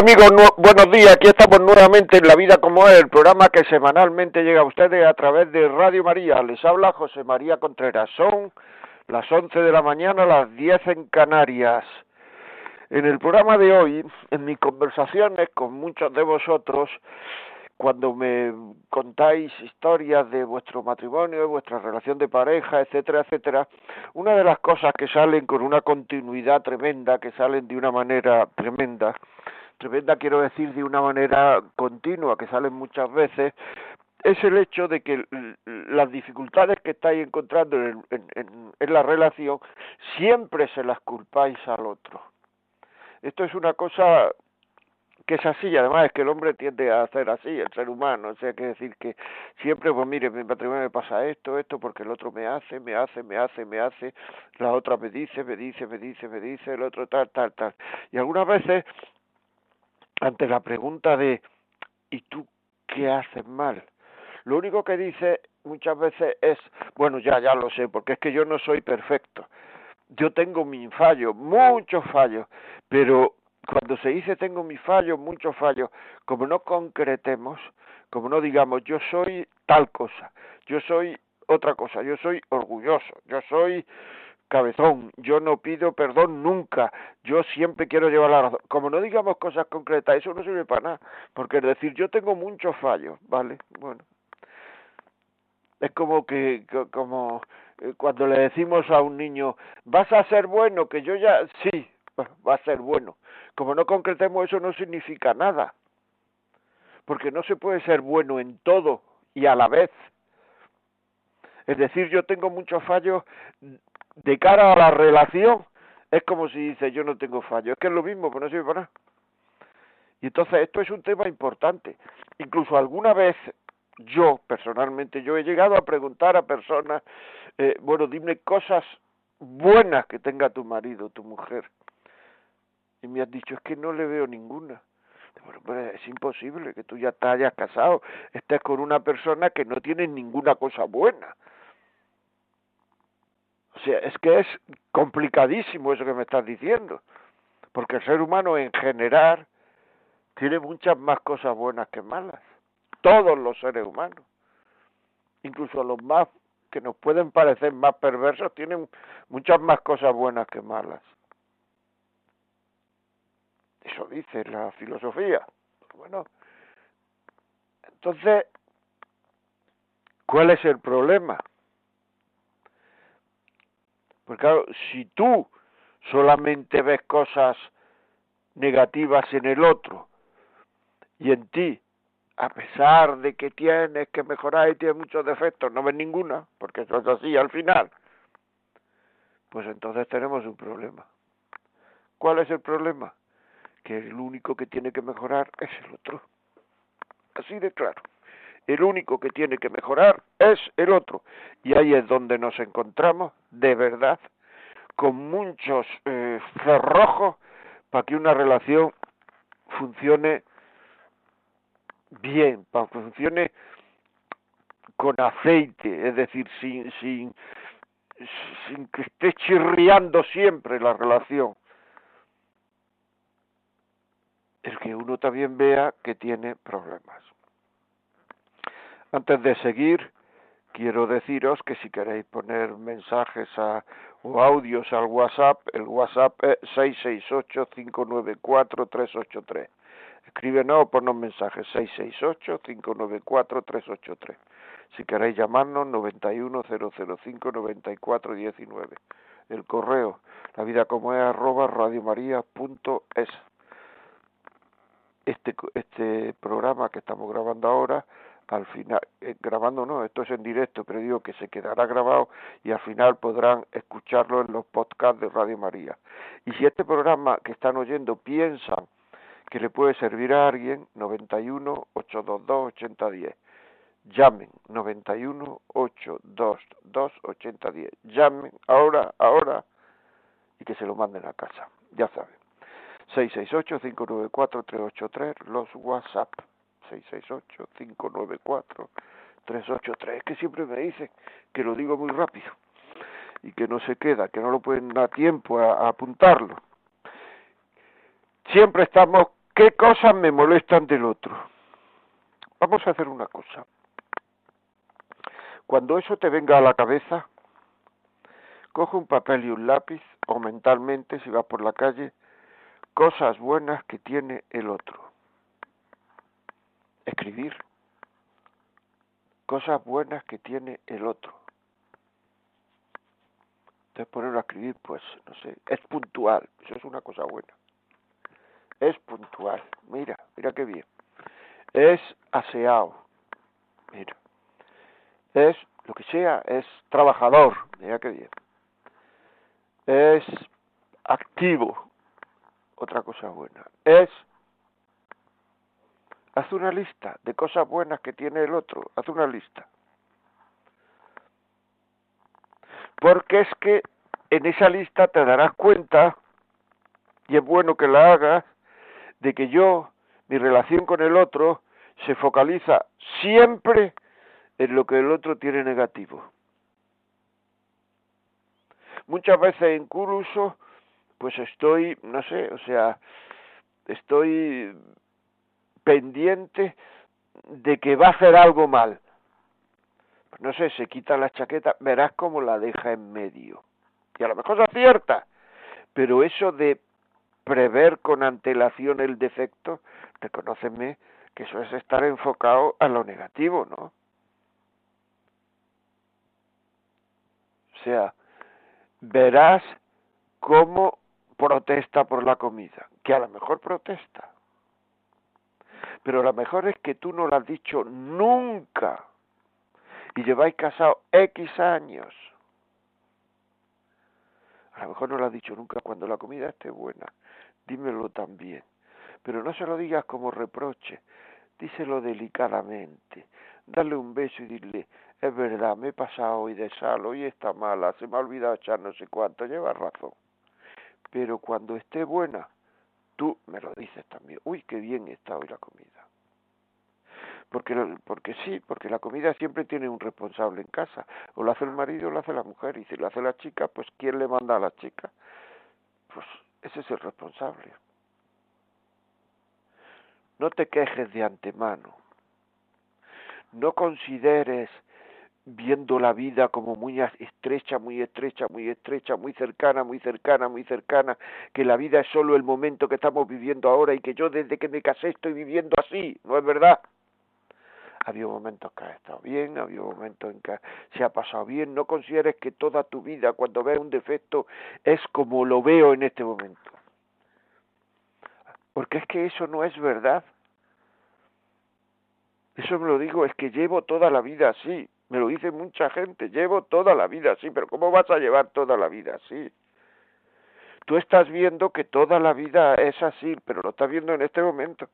Amigos, buenos días. Aquí estamos nuevamente en La Vida como es, el programa que semanalmente llega a ustedes a través de Radio María. Les habla José María Contreras. Son las 11 de la mañana, las 10 en Canarias. En el programa de hoy, en mis conversaciones con muchos de vosotros, cuando me contáis historias de vuestro matrimonio, de vuestra relación de pareja, etcétera, etcétera, una de las cosas que salen con una continuidad tremenda, que salen de una manera tremenda, tremenda quiero decir de una manera continua, que salen muchas veces, es el hecho de que las dificultades que estáis encontrando en, en, la relación siempre se las culpáis al otro. Esto es una cosa que es así, además es que el hombre tiende a hacer así, el ser humano, o sea, que decir que siempre, pues mire, mi matrimonio me pasa esto, esto, porque el otro me hace, me hace, me hace, me hace, la otra me dice, me dice, me dice, me dice, el otro tal, tal, tal. Y algunas veces ante la pregunta de ¿y tú qué haces mal? Lo único que dice muchas veces es, bueno, ya, ya lo sé, porque es que yo no soy perfecto. Yo tengo mi fallo, muchos fallos, pero cuando se dice tengo mi fallo, muchos fallos, como no concretemos, como no digamos yo soy tal cosa, yo soy otra cosa, yo soy orgulloso, yo soy cabezón, yo no pido perdón nunca, yo siempre quiero llevar la razón. Como no digamos cosas concretas, eso no sirve para nada, porque es decir, yo tengo muchos fallos, ¿vale? Bueno, es como que, como eh, cuando le decimos a un niño, vas a ser bueno, que yo ya, sí, va a ser bueno. Como no concretemos eso no significa nada, porque no se puede ser bueno en todo y a la vez. Es decir, yo tengo muchos fallos de cara a la relación, es como si dice yo no tengo fallo, es que es lo mismo, pero no sirve para nada. Y entonces esto es un tema importante. Incluso alguna vez yo, personalmente, yo he llegado a preguntar a personas, eh, bueno, dime cosas buenas que tenga tu marido, tu mujer. Y me has dicho, es que no le veo ninguna. Bueno, es imposible que tú ya te hayas casado, estés con una persona que no tiene ninguna cosa buena. O sea, es que es complicadísimo eso que me estás diciendo, porque el ser humano en general tiene muchas más cosas buenas que malas, todos los seres humanos, incluso los más que nos pueden parecer más perversos, tienen muchas más cosas buenas que malas. Eso dice la filosofía. Bueno, entonces, ¿cuál es el problema? Porque claro, si tú solamente ves cosas negativas en el otro y en ti, a pesar de que tienes que mejorar y tienes muchos defectos, no ves ninguna, porque eso es así al final, pues entonces tenemos un problema. ¿Cuál es el problema? Que el único que tiene que mejorar es el otro. Así de claro el único que tiene que mejorar es el otro. Y ahí es donde nos encontramos, de verdad, con muchos eh, cerrojos para que una relación funcione bien, para que funcione con aceite, es decir, sin, sin, sin que esté chirriando siempre la relación. El que uno también vea que tiene problemas. Antes de seguir, quiero deciros que si queréis poner mensajes a, o audios al WhatsApp, el WhatsApp es 668-594-383. Escríbenos o ponnos mensajes 668-594-383. Si queréis llamarnos, 91005-9419. El correo, la vida como es, arroba radiomaria.es. Este, este programa que estamos grabando ahora al final, eh, grabando no, esto es en directo, pero digo que se quedará grabado y al final podrán escucharlo en los podcasts de Radio María. Y si este programa que están oyendo piensan que le puede servir a alguien, 91 822 8010. Llamen 91 822 8010. Llamen ahora, ahora y que se lo manden a casa. Ya saben. 668-594-383, los WhatsApp. 668-594-383. Que siempre me dicen que lo digo muy rápido y que no se queda, que no lo pueden dar tiempo a, apuntarlo. Siempre estamos, ¿qué cosas me molestan del otro? Vamos a hacer una cosa. Cuando eso te venga a la cabeza, coge un papel y un lápiz, o mentalmente, si vas por la calle, cosas buenas que tiene el otro. Escribir. Cosas buenas que tiene el otro. Entonces ponerlo a escribir, pues, no sé, es puntual, eso es una cosa buena. Es puntual, mira, mira qué bien. Es aseado, mira. Es lo que sea, es trabajador, mira qué bien. Es activo, otra cosa buena. Es haz una lista de cosas buenas que tiene el otro, haz una lista. porque es que en esa lista te darás cuenta, y es bueno que la hagas, de que yo, mi relación con el otro, se focaliza siempre en lo que el otro tiene negativo. Muchas veces incluso, pues estoy, no sé, o sea, estoy pendiente de que va a hacer algo mal no sé, se quita la chaqueta, verás cómo la deja en medio. Y a lo mejor se acierta, pero eso de prever con antelación el defecto, reconóceme que eso es estar enfocado a lo negativo, ¿no? O sea, verás cómo protesta por la comida, que a lo mejor protesta, pero lo mejor es que tú no lo has dicho nunca y lleváis casado X años. A lo mejor no lo has dicho nunca cuando la comida esté buena. Dímelo también. Pero no se lo digas como reproche. Díselo delicadamente. Dale un beso y dile, es verdad, me he pasado hoy de sal, hoy está mala, se me ha olvidado echar no sé cuánto, lleva razón. Pero cuando esté buena, tú me lo dices también. Uy, qué bien está hoy la comida porque porque sí, porque la comida siempre tiene un responsable en casa, o lo hace el marido o lo hace la mujer, y si lo hace la chica, pues ¿quién le manda a la chica? Pues ese es el responsable. No te quejes de antemano. No consideres viendo la vida como muy estrecha, muy estrecha, muy estrecha, muy cercana, muy cercana, muy cercana, que la vida es solo el momento que estamos viviendo ahora y que yo desde que me casé estoy viviendo así, ¿no es verdad? ha habido momentos que ha estado bien, ha habido momentos en que se ha pasado bien. No consideres que toda tu vida, cuando ves un defecto, es como lo veo en este momento. Porque es que eso no es verdad. Eso me lo digo, es que llevo toda la vida así. Me lo dice mucha gente, llevo toda la vida así, pero ¿cómo vas a llevar toda la vida así? Tú estás viendo que toda la vida es así, pero lo estás viendo en este momento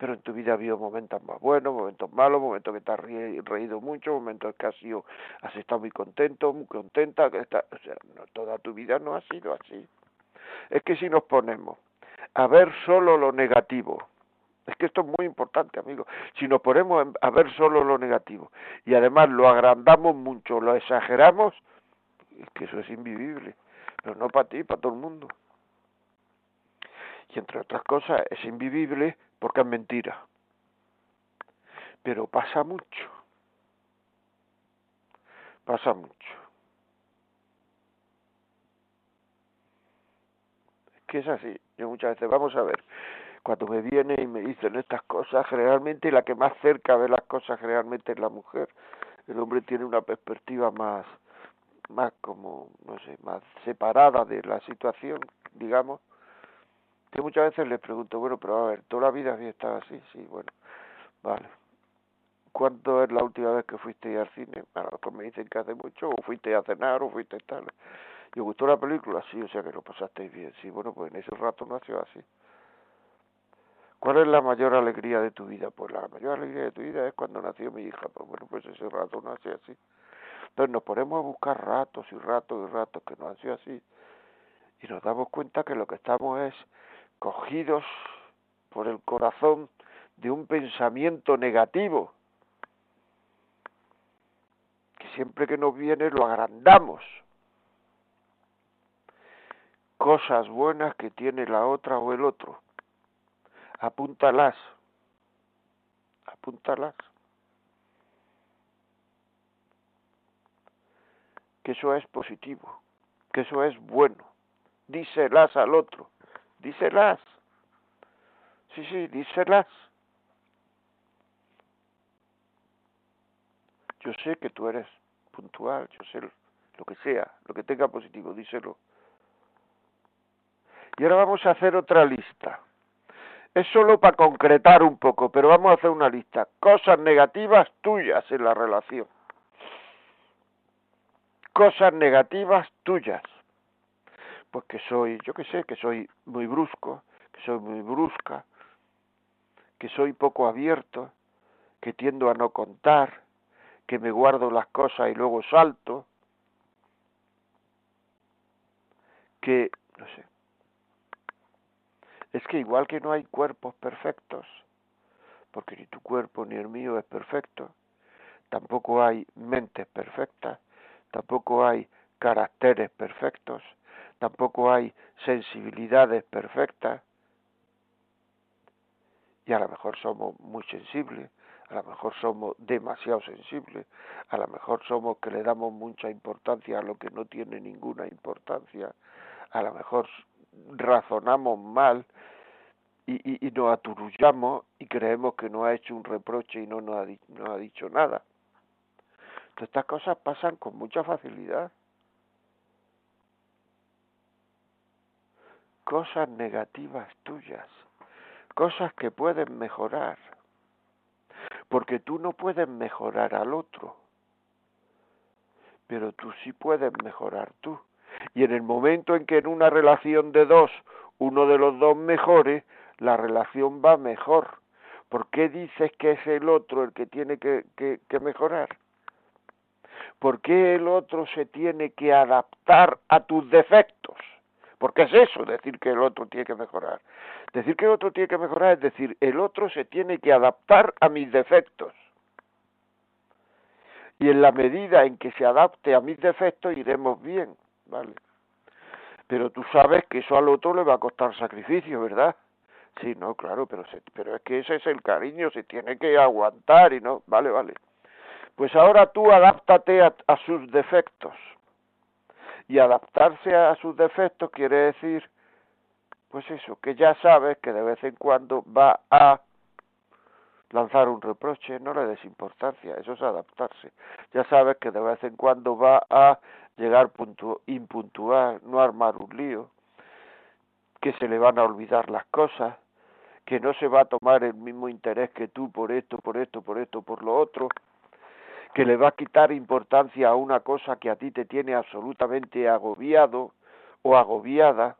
pero en tu vida ha habido momentos más buenos, momentos malos, momentos que te has reído mucho, momentos que has, sido, has estado muy contento, muy contenta, que o sea, no, toda tu vida no ha sido así. Es que si nos ponemos a ver solo lo negativo, es que esto es muy importante, amigo. Si nos ponemos a ver solo lo negativo y además lo agrandamos mucho, lo exageramos, es que eso es invivible. Pero no para ti, para todo el mundo. Y entre otras cosas, es invivible porque es mentira. Pero pasa mucho. Pasa mucho. Es que es así. Yo muchas veces, vamos a ver, cuando me viene y me dicen estas cosas, generalmente la que más cerca ve las cosas generalmente es la mujer. El hombre tiene una perspectiva más, más como, no sé, más separada de la situación, digamos, que muchas veces les pregunto, bueno, pero a ver, toda la vida había estado así, sí, bueno, vale. ¿cuándo es la última vez que fuiste al cine? A lo mejor me dicen que hace mucho, o fuiste a cenar, o fuiste tal. ¿Y gustó la película? Sí, o sea que lo pasasteis bien. Sí, bueno, pues en ese rato no ha sido así. ¿Cuál es la mayor alegría de tu vida? Pues la mayor alegría de tu vida es cuando nació mi hija. Pues bueno, pues ese rato no sido así. Entonces nos ponemos a buscar ratos y ratos y ratos que no han sido así. Y nos damos cuenta que lo que estamos es cogidos por el corazón de un pensamiento negativo. Que siempre que nos viene lo agrandamos. Cosas buenas que tiene la otra o el otro apúntalas, apúntalas. Que eso es positivo, que eso es bueno. Díselas al otro, díselas. Sí, sí, díselas. Yo sé que tú eres puntual, yo sé lo que sea, lo que tenga positivo, díselo. Y ahora vamos a hacer otra lista. Es solo para concretar un poco, pero vamos a hacer una lista. Cosas negativas tuyas en la relación. Cosas negativas tuyas. Pues que soy, yo que sé, que soy muy brusco, que soy muy brusca, que soy poco abierto, que tiendo a no contar, que me guardo las cosas y luego salto, que, no sé, es que igual que no hay cuerpos perfectos, porque ni tu cuerpo ni el mío es perfecto, tampoco hay mentes perfectas, tampoco hay caracteres perfectos, tampoco hay sensibilidades perfectas, y a lo mejor somos muy sensibles, a lo mejor somos demasiado sensibles, a lo mejor somos que le damos mucha importancia a lo que no tiene ninguna importancia, a lo mejor razonamos mal y, y, nos aturullamos y creemos que no ha hecho un reproche y no nos ha, no ha dicho nada. Entonces, estas cosas pasan con mucha facilidad. Cosas negativas tuyas, cosas que pueden mejorar, porque tú no puedes mejorar al otro, pero tú sí puedes mejorar tú. Y en el momento en que en una relación de dos uno de los dos mejore, la relación va mejor. ¿Por qué dices que es el otro el que tiene que, que, mejorar? ¿Por qué el otro se tiene que adaptar a tus defectos? Porque es eso, decir que el otro tiene que mejorar. Decir que el otro tiene que mejorar es decir, el otro se tiene que adaptar a mis defectos. Y en la medida en que se adapte a mis defectos iremos bien, ¿vale? Pero tú sabes que eso al otro le va a costar sacrificio, ¿verdad? Sí, no, claro, pero, pero es que ese es el cariño, se tiene que aguantar y no, vale, vale. Pues ahora tú adáptate a, a sus defectos. Y adaptarse a sus defectos quiere decir, pues eso, que ya sabes que de vez en cuando va a lanzar un reproche, no le des importancia, eso es adaptarse. Ya sabes que de vez en cuando va a llegar puntu impuntual, no armar un lío, que se le van a olvidar las cosas, que no se va a tomar el mismo interés que tú por esto, por esto, por esto, por lo otro, que le va a quitar importancia a una cosa que a ti te tiene absolutamente agobiado o agobiada,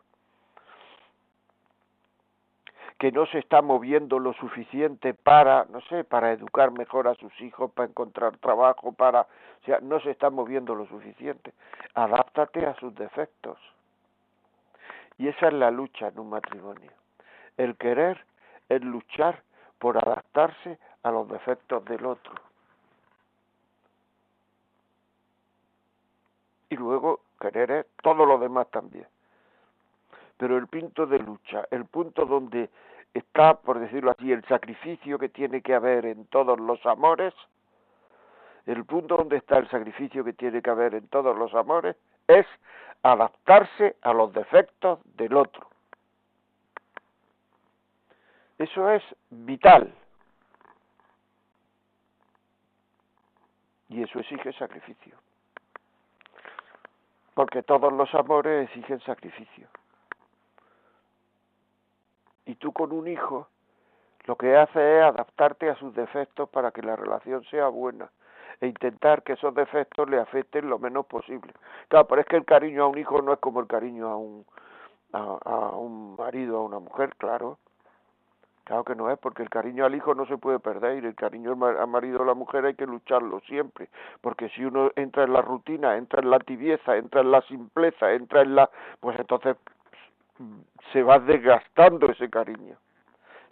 que no se está moviendo lo suficiente para, no sé, para educar mejor a sus hijos, para encontrar trabajo, para, o sea, no se está moviendo lo suficiente. Adáptate a sus defectos. Y esa es la lucha en un matrimonio. El querer es luchar por adaptarse a los defectos del otro. Y luego querer todo lo demás también. Pero el punto de lucha, el punto donde está, por decirlo así, el sacrificio que tiene que haber en todos los amores, el punto donde está el sacrificio que tiene que haber en todos los amores es adaptarse a los defectos del otro. Eso es vital. Y eso exige sacrificio. Porque todos los amores exigen sacrificio. Y tú con un hijo Lo que hace es adaptarte a sus defectos para que la relación sea buena e intentar que esos defectos le afecten lo menos posible. Claro, pero es que el cariño a un hijo no es como el cariño a un a, un marido, a una mujer, claro. Claro que no es, porque el cariño al hijo no se puede perder y el cariño al marido o a la mujer hay que lucharlo siempre, porque si uno entra en la rutina, entra en la tibieza, entra en la simpleza, entra en la... pues entonces se va desgastando ese cariño,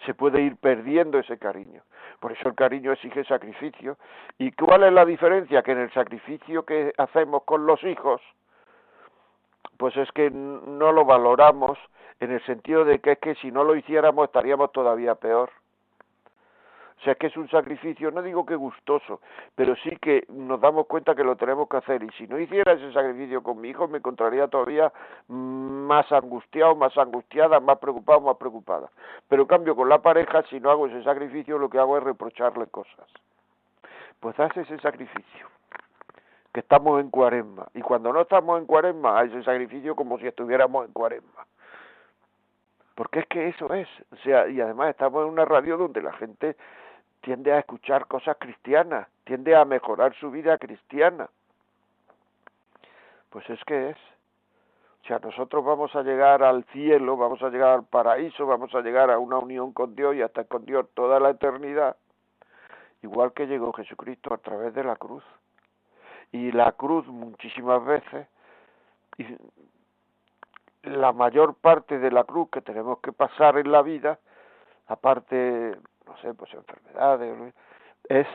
se puede ir perdiendo ese cariño. Por eso el cariño exige sacrificio. ¿Y cuál es la diferencia? Que en el sacrificio que hacemos con los hijos, pues es que no lo valoramos en el sentido de que es que si no lo hiciéramos estaríamos todavía peor. O sea, que es un sacrificio, no digo que gustoso, pero sí que nos damos cuenta que lo tenemos que hacer. Y si no hiciera ese sacrificio con mi hijo, me encontraría todavía más angustiado, más angustiada, más preocupado, más preocupada. Pero en cambio, con la pareja, si no hago ese sacrificio, lo que hago es reprocharle cosas. Pues hace ese sacrificio que estamos en cuaresma. Y cuando no estamos en cuaresma, hay ese sacrificio como si estuviéramos en cuaresma. Porque es que eso es. O sea, y además estamos en una radio donde la gente tiende a escuchar cosas cristianas, tiende a mejorar su vida cristiana. Pues es que es. O sea, nosotros vamos a llegar al cielo, vamos a llegar al paraíso, vamos a llegar a una unión con Dios y hasta con Dios toda la eternidad, igual que llegó Jesucristo a través de la cruz y la cruz muchísimas veces y la mayor parte de la cruz que tenemos que pasar en la vida aparte no sé pues enfermedades es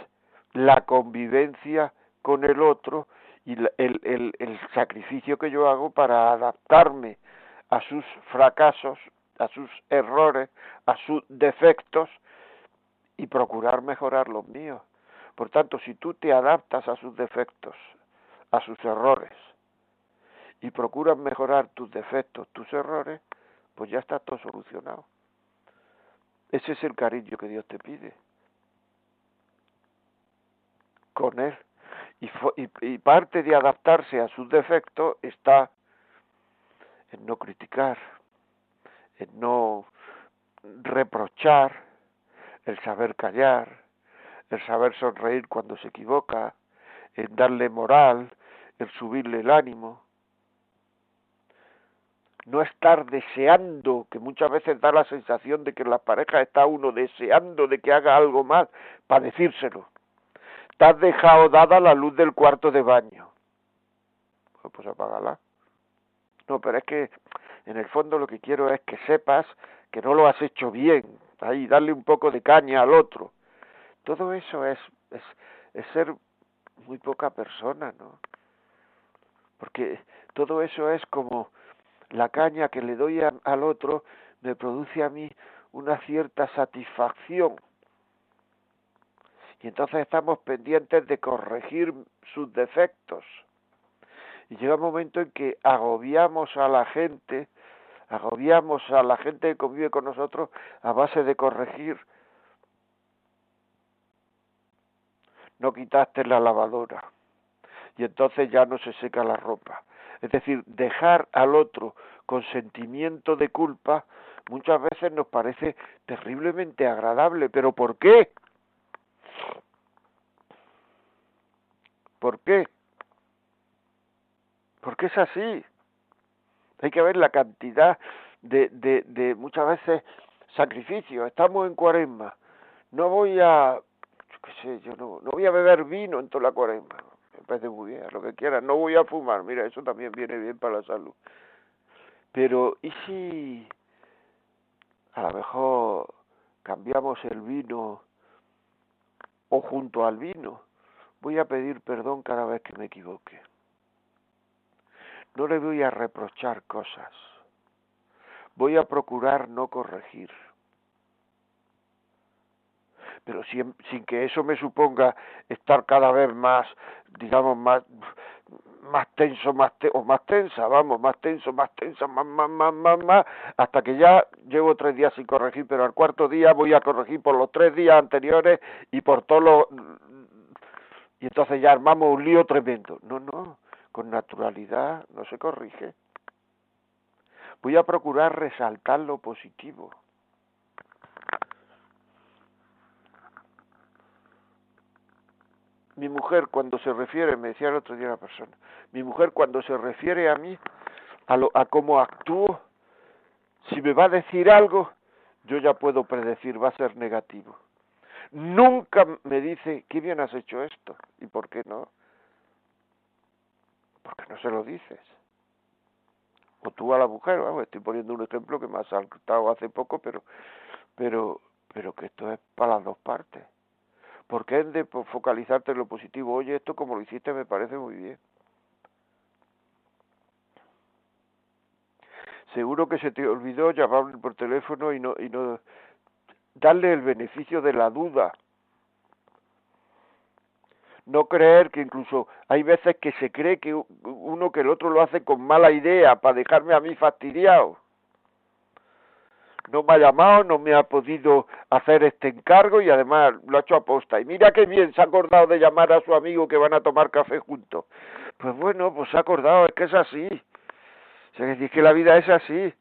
la convivencia con el otro y el, el, el sacrificio que yo hago para adaptarme a sus fracasos, a sus errores, a sus defectos y procurar mejorar los míos. Por tanto, si tú te adaptas a sus defectos, a sus errores, y procuras mejorar tus defectos, tus errores, pues ya está todo solucionado. Ese es el cariño que Dios te pide. Con Él. Y, y, parte de adaptarse a sus defectos está en no criticar, en no reprochar, el saber callar, el saber sonreír cuando se equivoca, en darle moral, el subirle el ánimo. No estar deseando, que muchas veces da la sensación de que en las parejas está uno deseando de que haga algo más para decírselo. Te has dejado dada la luz del cuarto de baño. Pues, pues apágala. No, pero es que en el fondo lo que quiero es que sepas que no lo has hecho bien. Ahí, darle un poco de caña al otro. Todo eso es, es, es ser muy poca persona, ¿no? Porque todo eso es como la caña que le doy al otro me produce a mí una cierta satisfacción. Y entonces estamos pendientes de corregir sus defectos. Y llega un momento en que agobiamos a la gente, agobiamos a la gente que convive con nosotros a base de corregir no quitaste la lavadora y entonces ya no se seca la ropa. Es decir, dejar al otro con sentimiento de culpa muchas veces nos parece terriblemente agradable, pero ¿por qué? ¿Por qué? Porque es así. Hay que ver la cantidad de, de, de muchas veces sacrificios. Estamos en cuaresma. No voy a qué sé, yo no, no voy a beber vino en toda la cuaresma, vez de muy lo que quiera, no voy a fumar, mira, eso también viene bien para la salud. Pero, ¿y si a lo mejor cambiamos el vino o junto al vino? Voy a pedir perdón cada vez que me equivoque. No le voy a reprochar cosas. Voy a procurar no corregir pero sin, sin que eso me suponga estar cada vez más, digamos, más más tenso, más o más tensa, vamos, más tenso, más tensa, más, más, más, más, más, hasta que ya llevo tres días sin corregir, pero al cuarto día voy a corregir por los tres días anteriores y por todos los... Y entonces ya armamos un lío tremendo. No, no, con naturalidad no se corrige. Voy a procurar resaltar lo positivo mi mujer cuando se refiere, me decía el otro día la persona, mi mujer cuando se refiere a mí, a, lo, a cómo actúo, si me va a decir algo, yo ya puedo predecir, va a ser negativo. Nunca me dice, qué bien has hecho esto, y por qué no. Porque no se lo dices. O tú a la mujer, vamos, estoy poniendo un ejemplo que me ha saltado hace poco, pero, pero, pero que esto es para las dos partes. Porque es de focalizarte en lo positivo. Oye, esto como lo hiciste me parece muy bien. Seguro que se te olvidó llamarle por teléfono y no, y no darle el beneficio de la duda. No creer que incluso hay veces que se cree que uno que el otro lo hace con mala idea para dejarme a mí fastidiado. No me ha llamado, no me ha podido hacer este encargo y además lo ha hecho a posta. Y mira qué bien se ha acordado de llamar a su amigo que van a tomar café juntos. Pues bueno, pues se ha acordado, es que es así. O sea, es que la vida es así.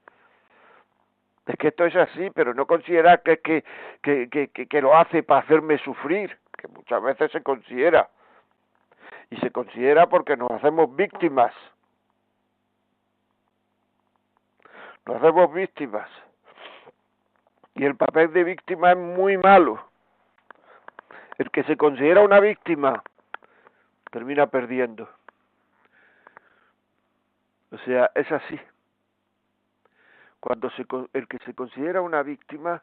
Es que esto es así, pero no considera que, que, que, que, que lo hace para hacerme sufrir, que muchas veces se considera. Y se considera porque nos hacemos víctimas. Nos hacemos víctimas. Y el papel de víctima es muy malo. El que se considera una víctima termina perdiendo. O sea, es así. Cuando se, el que se considera una víctima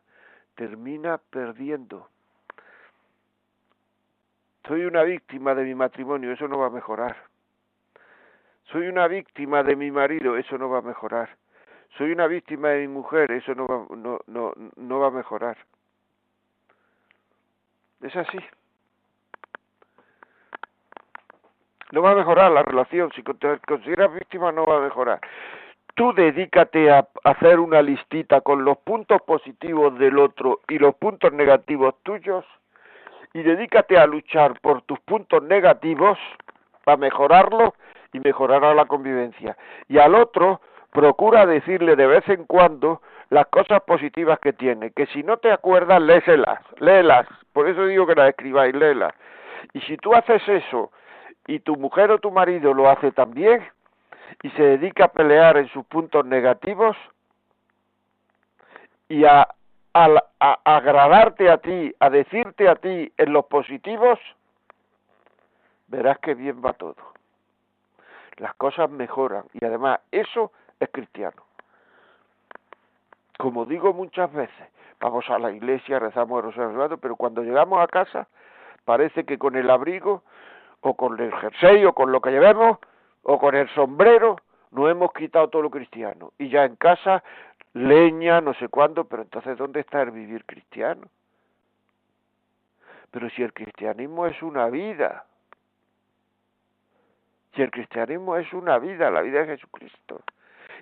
termina perdiendo. Soy una víctima de mi matrimonio, eso no va a mejorar. Soy una víctima de mi marido, eso no va a mejorar. Soy una víctima de mi mujer, eso no va, no, no, no va a mejorar. Es así. no va a mejorar la relación, si te consideras víctima no va a mejorar. Tú dedícate a hacer una listita con los puntos positivos del otro y los puntos negativos tuyos y dedícate a luchar por tus puntos negativos para mejorarlo y mejorar la convivencia. Y al otro procura decirle de vez en cuando las cosas positivas que tiene, que si no te acuerdas, léeselas, léelas, por eso digo que las escribáis, léelas. Y si tú haces eso y tu mujer o tu marido lo hace también y se dedica a pelear en sus puntos negativos y a, agradarte a ti, a decirte a ti en los positivos, verás que bien va todo. Las cosas mejoran y además eso es cristiano. Como digo muchas veces, vamos a la iglesia, rezamos el rosario, pero cuando llegamos a casa parece que con el abrigo o con el jersey o con lo que llevemos o con el sombrero, no hemos quitado todo lo cristiano. Y ya en casa, leña, no sé cuándo, pero entonces ¿dónde está el vivir cristiano? Pero si el cristianismo es una vida, si el cristianismo es una vida, la vida de Jesucristo,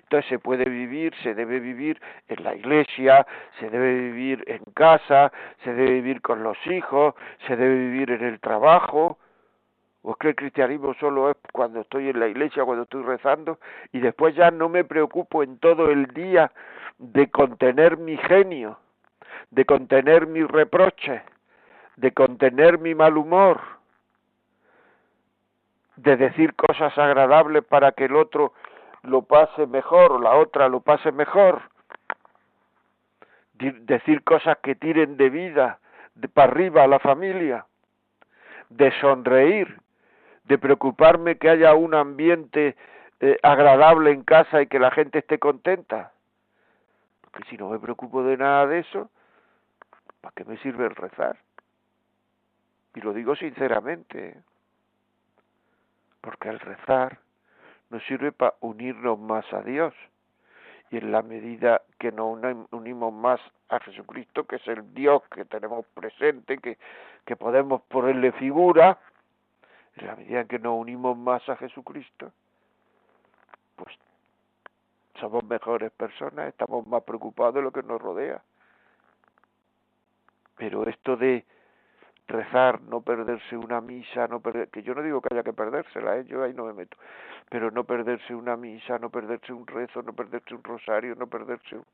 entonces se puede vivir, se debe vivir en la iglesia, se debe vivir en casa, se debe vivir con los hijos, se debe vivir en el trabajo, ¿O es que el cristianismo solo es cuando estoy en la iglesia, cuando estoy rezando, y después ya no me preocupo en todo el día de contener mi genio, de contener mis reproches, de contener mi mal humor, de decir cosas agradables para que el otro lo pase mejor o la otra lo pase mejor, decir cosas que tiren de vida para arriba a la familia, de sonreír, de preocuparme que haya un ambiente eh, agradable en casa y que la gente esté contenta. Porque si no me preocupo de nada de eso, ¿para qué me sirve el rezar? Y lo digo sinceramente, porque el rezar nos sirve para unirnos más a Dios. Y en la medida que nos unimos más a Jesucristo, que es el Dios que tenemos presente, que, que podemos ponerle figura, en la medida que nos unimos más a Jesucristo, pues somos mejores personas, estamos más preocupados de lo que nos rodea. Pero esto de rezar, no perderse una misa, no perder, que yo no digo que haya que perdérsela, ¿eh? yo ahí no me meto, pero no perderse una misa, no perderse un rezo, no perderse un rosario, no perderse un...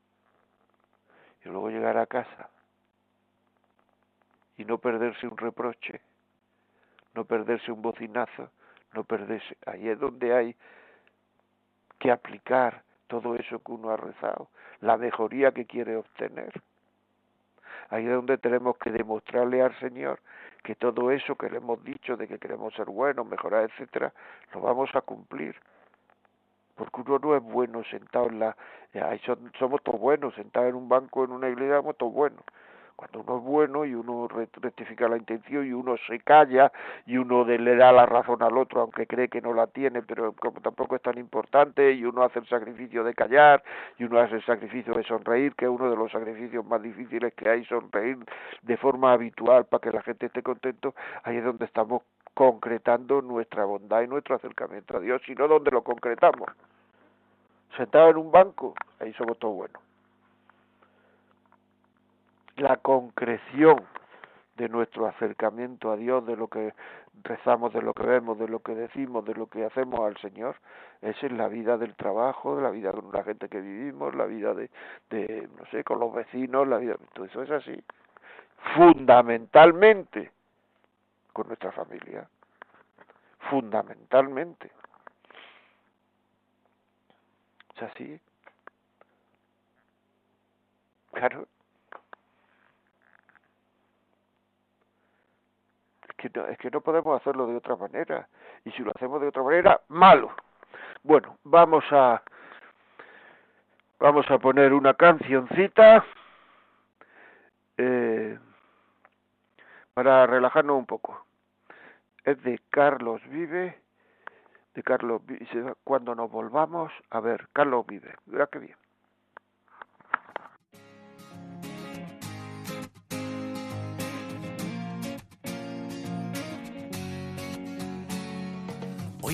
Y luego llegar a casa y no perderse un reproche, no perderse un bocinazo, no perderse. Ahí es donde hay que aplicar todo eso que uno ha rezado, la mejoría que quiere obtener. Ahí es donde tenemos que demostrarle al Señor que todo eso que le hemos dicho de que queremos ser buenos, mejorar, etcétera, lo vamos a cumplir. Porque uno no es bueno sentado en la... somos todos buenos, sentados en un banco, en una iglesia, somos todos buenos cuando uno es bueno y uno rectifica la intención y uno se calla y uno le da la razón al otro aunque cree que no la tiene pero como tampoco es tan importante y uno hace el sacrificio de callar y uno hace el sacrificio de sonreír que es uno de los sacrificios más difíciles que hay sonreír de forma habitual para que la gente esté contento ahí es donde estamos concretando nuestra bondad y nuestro acercamiento a Dios y no donde lo concretamos. Sentado en un banco ahí somos todos buenos la concreción de nuestro acercamiento a Dios, de lo que rezamos, de lo que vemos, de lo que decimos, de lo que hacemos al Señor, esa es la vida del trabajo, la vida con la gente que vivimos, la vida de, de no sé, con los vecinos, la vida, todo eso es así. Fundamentalmente con nuestra familia. Fundamentalmente. Es así. Claro. Es que no podemos hacerlo de otra manera. Y si lo hacemos de otra manera, malo. Bueno, vamos a vamos a poner una cancioncita eh, para relajarnos un poco. Es de Carlos Vive, de Carlos cuando nos volvamos, a ver, Carlos Vive, mira qué bien.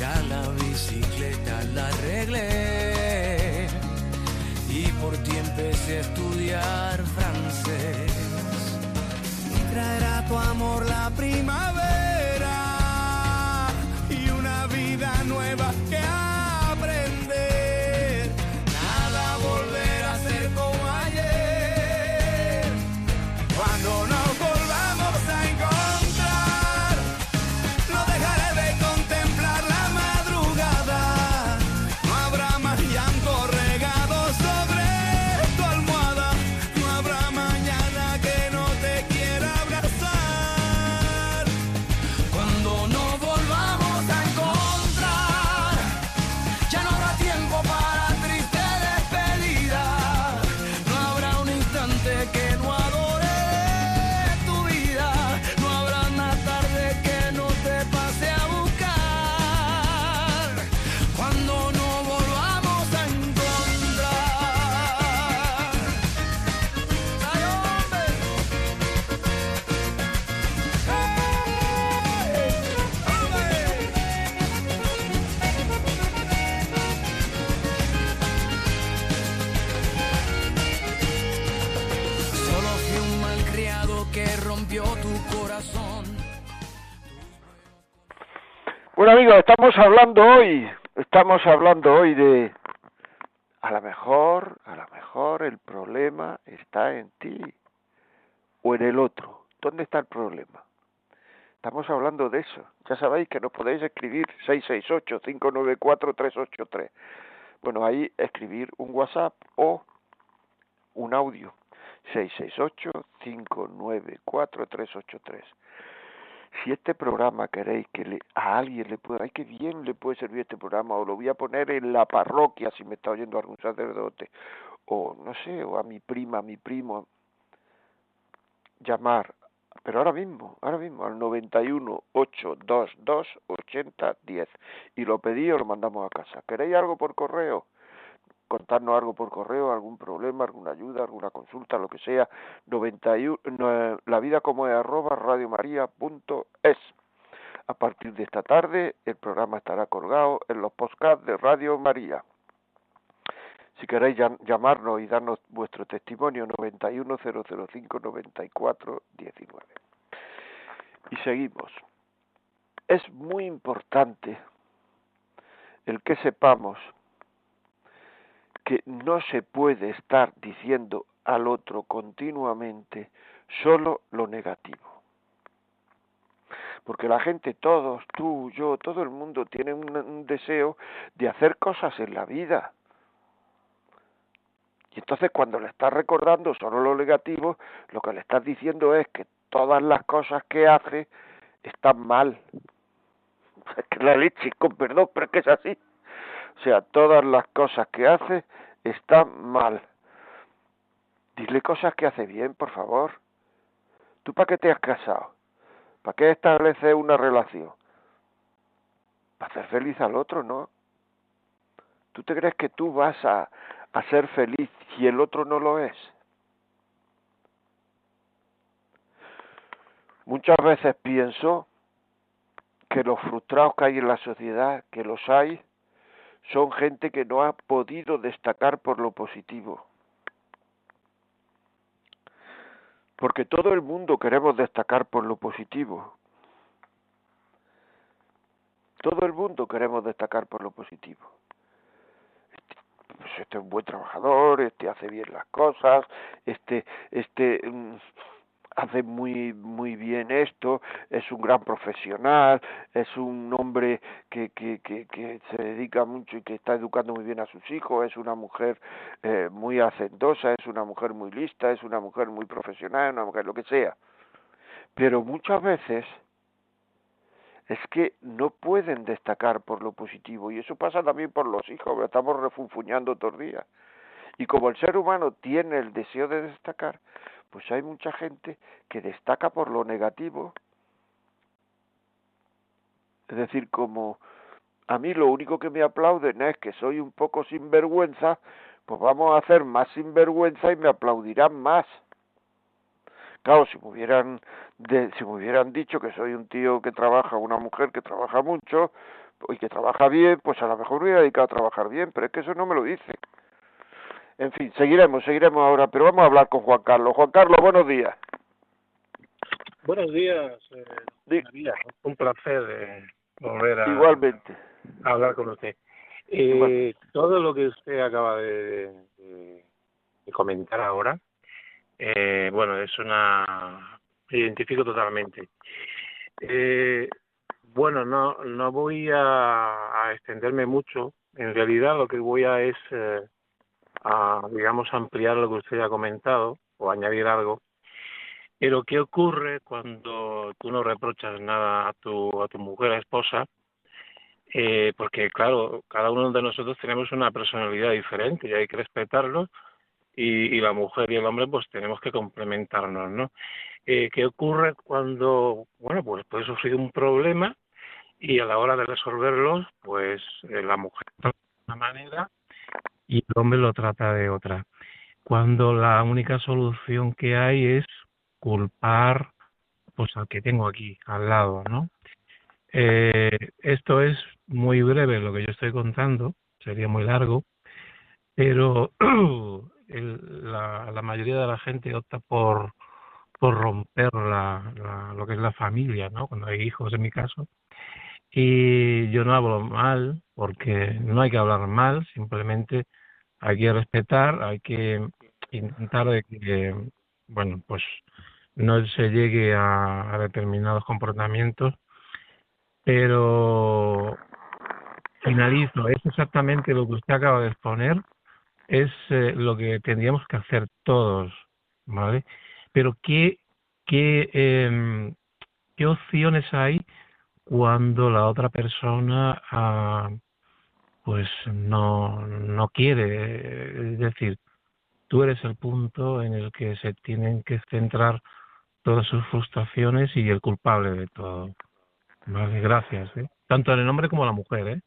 ya la bicicleta la arreglé y por ti empecé a estudiar francés. Y traerá tu amor la primavera y una vida nueva que estamos hablando hoy, estamos hablando hoy de a lo mejor, a lo mejor el problema está en ti o en el otro. ¿Dónde está el problema? Estamos hablando de eso. Ya sabéis que nos podéis escribir 668-594-383. Bueno, ahí escribir un WhatsApp o un audio. 668-594-383 si este programa queréis que le, a alguien le pueda, ay que bien le puede servir este programa, o lo voy a poner en la parroquia si me está oyendo algún sacerdote, o no sé, o a mi prima, a mi primo, llamar, pero ahora mismo, ahora mismo, al 91 822 8010 y lo pedí o lo mandamos a casa. ¿Queréis algo por correo? Contarnos algo por correo, algún problema, alguna ayuda, alguna consulta, lo que sea, 91, la vida como es arroba radiomaria.es. A partir de esta tarde el programa estará colgado en los podcasts de Radio María. Si queréis llamarnos y darnos vuestro testimonio, 910059419. Y seguimos. Es muy importante el que sepamos que no se puede estar diciendo al otro continuamente solo lo negativo. Porque la gente, todos, tú, yo, todo el mundo tiene un, deseo de hacer cosas en la vida. Y entonces cuando le estás recordando solo lo negativo, lo que le estás diciendo es que todas las cosas que hace están mal. Es que la leche, con perdón, pero es que es así. O sea, todas las cosas que hace están mal. Dile cosas que hace bien, por favor. ¿Tú para qué te has casado? ¿Para qué estableces una relación? Para hacer feliz al otro, ¿no? ¿Tú te crees que tú vas a, a ser feliz si el otro no lo es? Muchas veces pienso que los frustrados que hay en la sociedad, que los hay, son gente que no ha podido destacar por lo positivo. Porque todo el mundo queremos destacar por lo positivo. Todo el mundo queremos destacar por lo positivo. Este, pues este es un buen trabajador, este hace bien las cosas, este, este mm, hace muy muy bien esto, es un gran profesional, es un hombre que, que, que, se dedica mucho y que está educando muy bien a sus hijos, es una mujer eh, muy hacendosa, es una mujer muy lista, es una mujer muy profesional, una mujer lo que sea. Pero muchas veces es que no pueden destacar por lo positivo y eso pasa también por los hijos, estamos refunfuñando todos los días. Y como el ser humano tiene el deseo de destacar, pues hay mucha gente que destaca por lo negativo. Es decir, como a mí lo único que me aplauden es que soy un poco sinvergüenza, pues vamos a hacer más sinvergüenza y me aplaudirán más. Claro, si me hubieran si me hubieran dicho que soy un tío que trabaja, una mujer que trabaja mucho y que trabaja bien, pues a lo mejor me hubiera dedicado a trabajar bien, pero es que eso no me lo dice. En fin, seguiremos, seguiremos ahora, pero vamos a hablar con Juan Carlos. Juan Carlos, buenos días. Buenos días, eh, Un placer eh, volver a, Igualmente. hablar con usted. Eh, todo lo que usted acaba de, comentar ahora, eh, bueno, es una... Me identifico totalmente. Eh, bueno, no, no voy a, a, extenderme mucho. En realidad lo que voy a es eh, a, digamos, ampliar lo que usted ha comentado o añadir algo. Pero ¿qué ocurre cuando tú no reprochas nada a tu, a tu mujer, a esposa? Eh, porque, claro, cada uno de nosotros tenemos una personalidad diferente y hay que respetarlo. Y, y la mujer y el hombre, pues tenemos que complementarnos, ¿no? Eh, ¿Qué ocurre cuando, bueno, pues puede sufrir un problema y a la hora de resolverlo, pues eh, la mujer de una manera y el hombre lo trata de otra. Cuando la única solución que hay es culpar pues al que tengo aquí al lado, ¿no? Eh, esto es muy breve lo que yo estoy contando, sería muy largo, pero el, la, la mayoría de la gente opta por por romper la, la, lo que es la familia, ¿no? Cuando hay hijos, en mi caso, y yo no hablo mal porque no hay que hablar mal, simplemente hay que respetar, hay que intentar de que, bueno, pues no se llegue a, determinados comportamientos, pero finalizo, es exactamente lo que usted acaba de exponer, es eh, lo que tendríamos que hacer todos, ¿vale? Pero ¿qué, qué, eh, qué opciones hay cuando la otra persona... Ah, pues no, no quiere. Es decir, tú eres el punto en el que se tienen que centrar todas sus frustraciones y el culpable de todo. Vale, gracias. ¿eh? Tanto en el hombre como en la mujer, ¿eh?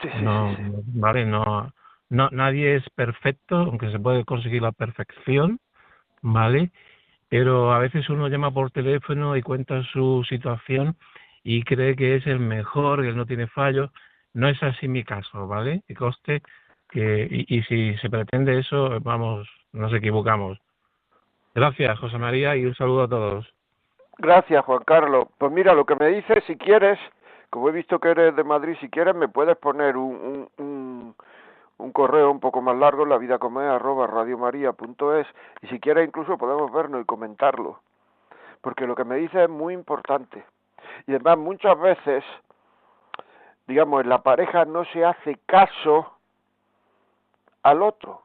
Sí, sí, no, sí, vale, no, no, nadie es perfecto, aunque se puede conseguir la perfección, ¿vale? Pero a veces uno llama por teléfono y cuenta su situación y cree que es el mejor, que él no tiene fallos. No es así mi caso, ¿vale? Que coste que, y, y si se pretende eso, vamos, nos equivocamos. Gracias, José María, y un saludo a todos. Gracias, Juan Carlos. Pues mira, lo que me dices, si quieres, como he visto que eres de Madrid, si quieres me puedes poner un, un, un, correo un poco más largo, la vida arroba radiomaria.es, y si quieres incluso podemos vernos y comentarlo. Porque lo que me dices es muy importante. Y además muchas veces, digamos, en la pareja no se hace caso al otro.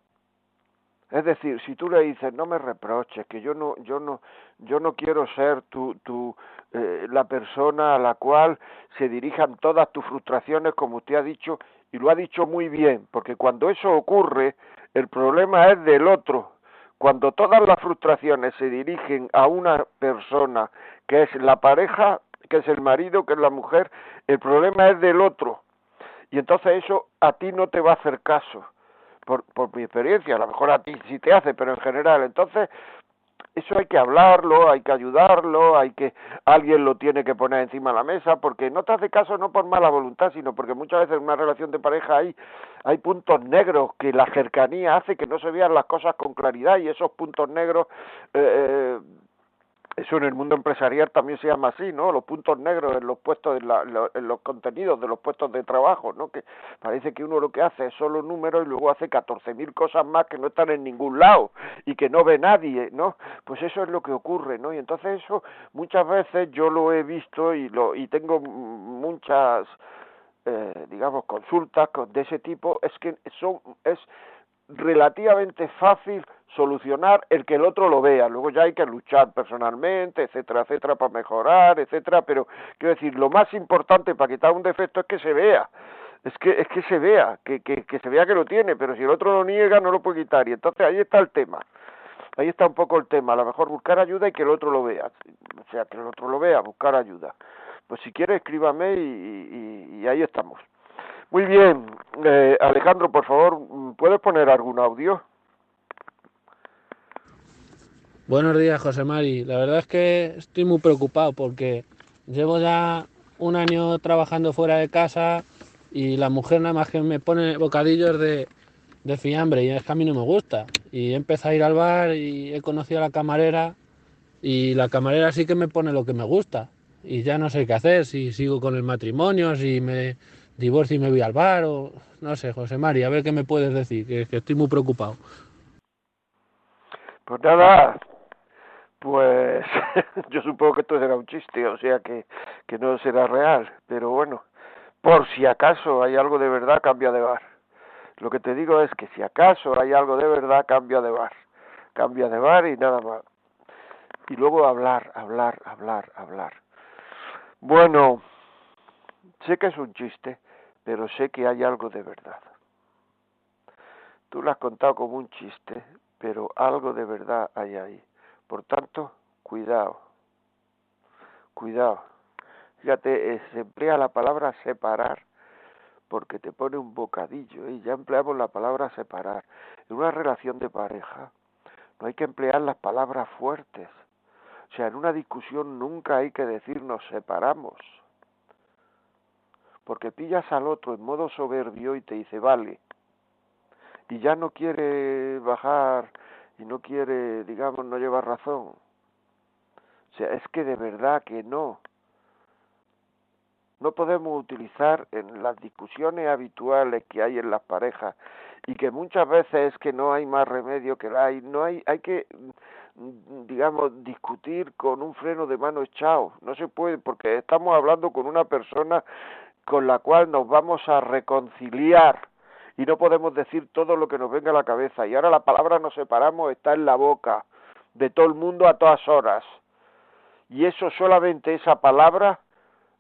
Es decir, si tú le dices, no me reproches, que yo no, yo no, yo no quiero ser tu, tu, eh, la persona a la cual se dirijan todas tus frustraciones, como usted ha dicho, y lo ha dicho muy bien, porque cuando eso ocurre, el problema es del otro. Cuando todas las frustraciones se dirigen a una persona, que es la pareja, que es el marido, que es la mujer, el problema es del otro. Y entonces eso a ti no te va a hacer caso por, por mi experiencia, a lo mejor a ti sí te hace, pero en general, entonces eso hay que hablarlo, hay que ayudarlo, hay que alguien lo tiene que poner encima de la mesa, porque no te hace caso no por mala voluntad, sino porque muchas veces en una relación de pareja hay hay puntos negros que la cercanía hace que no se vean las cosas con claridad y esos puntos negros eh, eh eso en el mundo empresarial también se llama así, ¿no? Los puntos negros en los puestos, en, en los contenidos de los puestos de trabajo, ¿no? Que parece que uno lo que hace es solo números y luego hace catorce mil cosas más que no están en ningún lado y que no ve nadie, ¿no? Pues eso es lo que ocurre, ¿no? Y entonces eso muchas veces yo lo he visto y lo y tengo muchas eh, digamos consultas de ese tipo es que son es relativamente fácil solucionar el que el otro lo vea. Luego ya hay que luchar personalmente, etcétera, etcétera, para mejorar, etcétera. Pero quiero decir, lo más importante para quitar un defecto es que se vea. Es que, es que se vea, que, que, se vea que lo tiene, pero si el otro lo niega no lo puede quitar. Y entonces ahí está el tema. Ahí está un poco el tema. A lo mejor buscar ayuda y que el otro lo vea. O sea, que el otro lo vea, buscar ayuda. Pues si quiere, escríbame y, y ahí estamos. Muy bien, eh, Alejandro, por favor, ¿puedes poner algún audio? Buenos días, José Mari. La verdad es que estoy muy preocupado porque llevo ya un año trabajando fuera de casa y la mujer nada más que me pone bocadillos de, de fiambre y es que a mí no me gusta. Y empezado a ir al bar y he conocido a la camarera y la camarera sí que me pone lo que me gusta. Y ya no sé qué hacer, si sigo con el matrimonio, si me divorcio y me voy al bar o no sé, José Mari, a ver qué me puedes decir, que, que estoy muy preocupado. Pues nada, pues yo supongo que esto será un chiste, o sea que, que no será real, pero bueno, por si acaso hay algo de verdad, cambia de bar. Lo que te digo es que si acaso hay algo de verdad, cambia de bar. Cambia de bar y nada más. Y luego hablar, hablar, hablar, hablar. Bueno, sé que es un chiste, pero sé que hay algo de verdad. Tú lo has contado como un chiste, pero algo de verdad hay ahí. Por tanto, cuidado, cuidado. Fíjate, eh, se emplea la palabra separar porque te pone un bocadillo y ya empleamos la palabra separar. En una relación de pareja no hay que emplear las palabras fuertes. O sea, en una discusión nunca hay que decir nos separamos. Porque pillas al otro en modo soberbio y te dice, vale. Y ya no quiere bajar y no quiere, digamos, no lleva razón. O sea, es que de verdad que no. No podemos utilizar en las discusiones habituales que hay en las parejas y que muchas veces es que no hay más remedio que la hay. No hay, hay que, digamos, discutir con un freno de mano echado. No se puede porque estamos hablando con una persona con la cual nos vamos a reconciliar y no podemos decir todo lo que nos venga a la cabeza. Y ahora la palabra nos separamos está en la boca de todo el mundo a todas horas. Y eso solamente esa palabra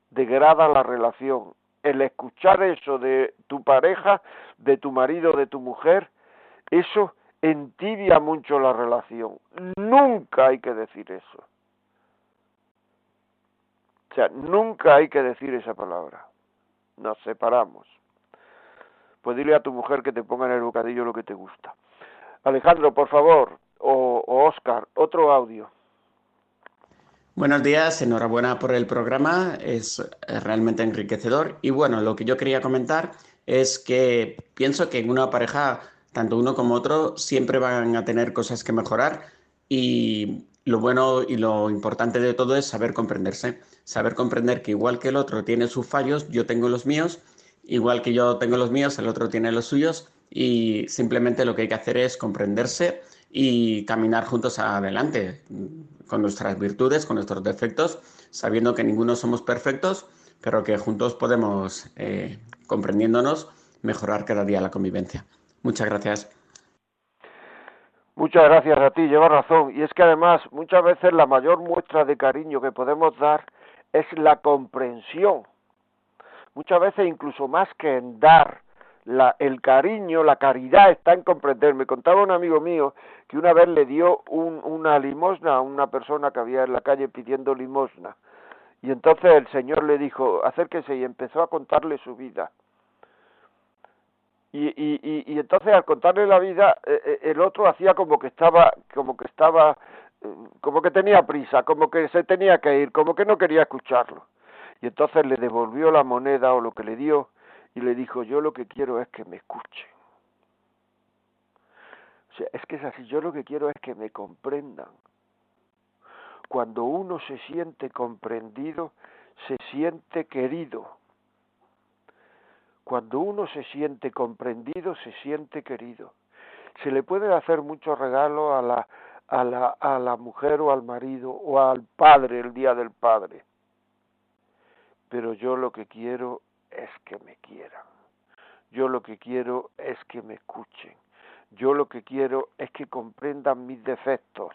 degrada la relación. El escuchar eso de tu pareja, de tu marido, de tu mujer, eso entibia mucho la relación. Nunca hay que decir eso. O sea, nunca hay que decir esa palabra. Nos separamos pues dile a tu mujer que te ponga en el bocadillo lo que te gusta. Alejandro, por favor, o, Oscar, otro audio. Buenos días, enhorabuena por el programa, es realmente enriquecedor. Y bueno, lo que yo quería comentar es que pienso que en una pareja, tanto uno como otro, siempre van a tener cosas que mejorar y lo bueno y lo importante de todo es saber comprenderse, saber comprender que igual que el otro tiene sus fallos, yo tengo los míos, igual que yo tengo los míos, el otro tiene los suyos y simplemente lo que hay que hacer es comprenderse y caminar juntos adelante con nuestras virtudes, con nuestros defectos, sabiendo que ninguno somos perfectos, pero que juntos podemos, eh, comprendiéndonos, mejorar cada día la convivencia. Muchas gracias. Muchas gracias a ti, llevas razón. Y es que además muchas veces la mayor muestra de cariño que podemos dar es la comprensión. Muchas veces incluso más que en dar, la, el cariño, la caridad está en comprender. Me contaba un amigo mío que una vez le dio un, una limosna a una persona que había en la calle pidiendo limosna. Y entonces el Señor le dijo, acérquese y empezó a contarle su vida. Y, y, y, entonces al contarle la vida, eh, eh, el otro hacía como que estaba, como que estaba, eh, como que tenía prisa, como que se tenía que ir, como que no quería escucharlo. Y entonces le devolvió la moneda o lo que le dio y le dijo, yo lo que quiero es que me escuchen. O sea, es que es así, yo lo que quiero es que me comprendan. Cuando uno se siente comprendido, se siente querido. Cuando uno se siente comprendido, se siente querido. Se le puede hacer mucho regalo a la, a la, a la mujer o al marido o al padre el día del padre. Pero yo lo que quiero es que me quieran. Yo lo que quiero es que me escuchen. Yo lo que quiero es que comprendan mis defectos.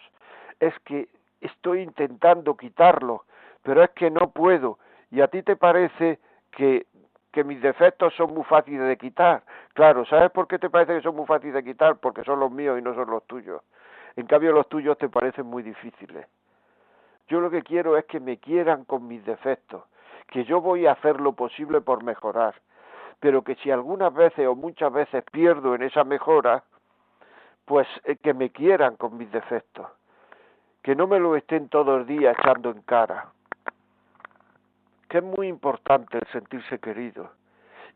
Es que estoy intentando quitarlos, pero es que no puedo. Y a ti te parece que, que mis defectos son muy fáciles de quitar. Claro, ¿sabes por qué te parece que son muy fáciles de quitar? Porque son los míos y no son los tuyos. En cambio, los tuyos te parecen muy difíciles. Yo lo que quiero es que me quieran con mis defectos que yo voy a hacer lo posible por mejorar, pero que si algunas veces o muchas veces pierdo en esa mejora, pues eh, que me quieran con mis defectos, que no me lo estén todos los días echando en cara, es muy importante el sentirse querido.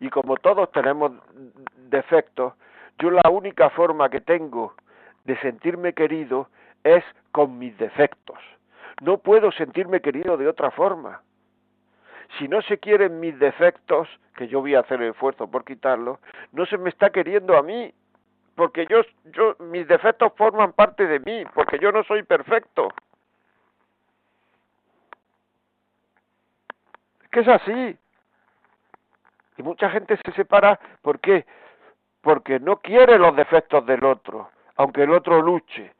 Y como todos tenemos defectos, yo la única forma que tengo de sentirme querido es con mis defectos. No puedo sentirme querido de otra forma si no se quieren mis defectos, que yo voy a hacer el esfuerzo por quitarlos, no se me está queriendo a mí, porque yo, yo, mis defectos forman parte de mí, porque yo no soy perfecto. Es que es así. Y mucha gente se separa, ¿por qué? Porque no quiere los defectos del otro, aunque el otro luche.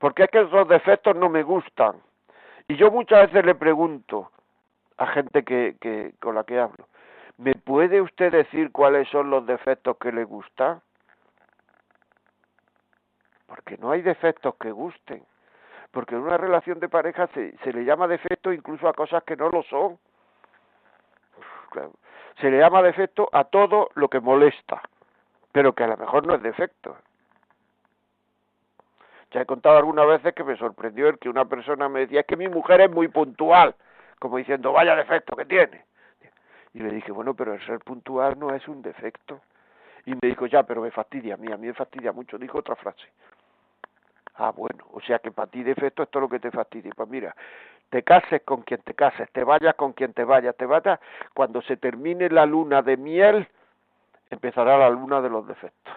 Porque es que esos defectos no me gustan. Y yo muchas veces le pregunto, a gente que, que con la que hablo. ¿Me puede usted decir cuáles son los defectos que le gustan? Porque no hay defectos que gusten. Porque en una relación de pareja se, se le llama defecto incluso a cosas que no lo son. Se le llama defecto a todo lo que molesta, pero que a lo mejor no es defecto. Ya he contado algunas veces que me sorprendió el que una persona me decía que mi mujer es muy puntual como diciendo, vaya defecto que tiene. Y le dije, bueno, pero el ser puntual no es un defecto. Y me dijo, ya, pero me fastidia a mí, a mí me fastidia mucho. Dijo otra frase. Ah, bueno, o sea que para ti defecto es todo lo que te fastidia. Pues mira, te cases con quien te cases, te vayas con quien te vayas, te vayas, cuando se termine la luna de miel, empezará la luna de los defectos.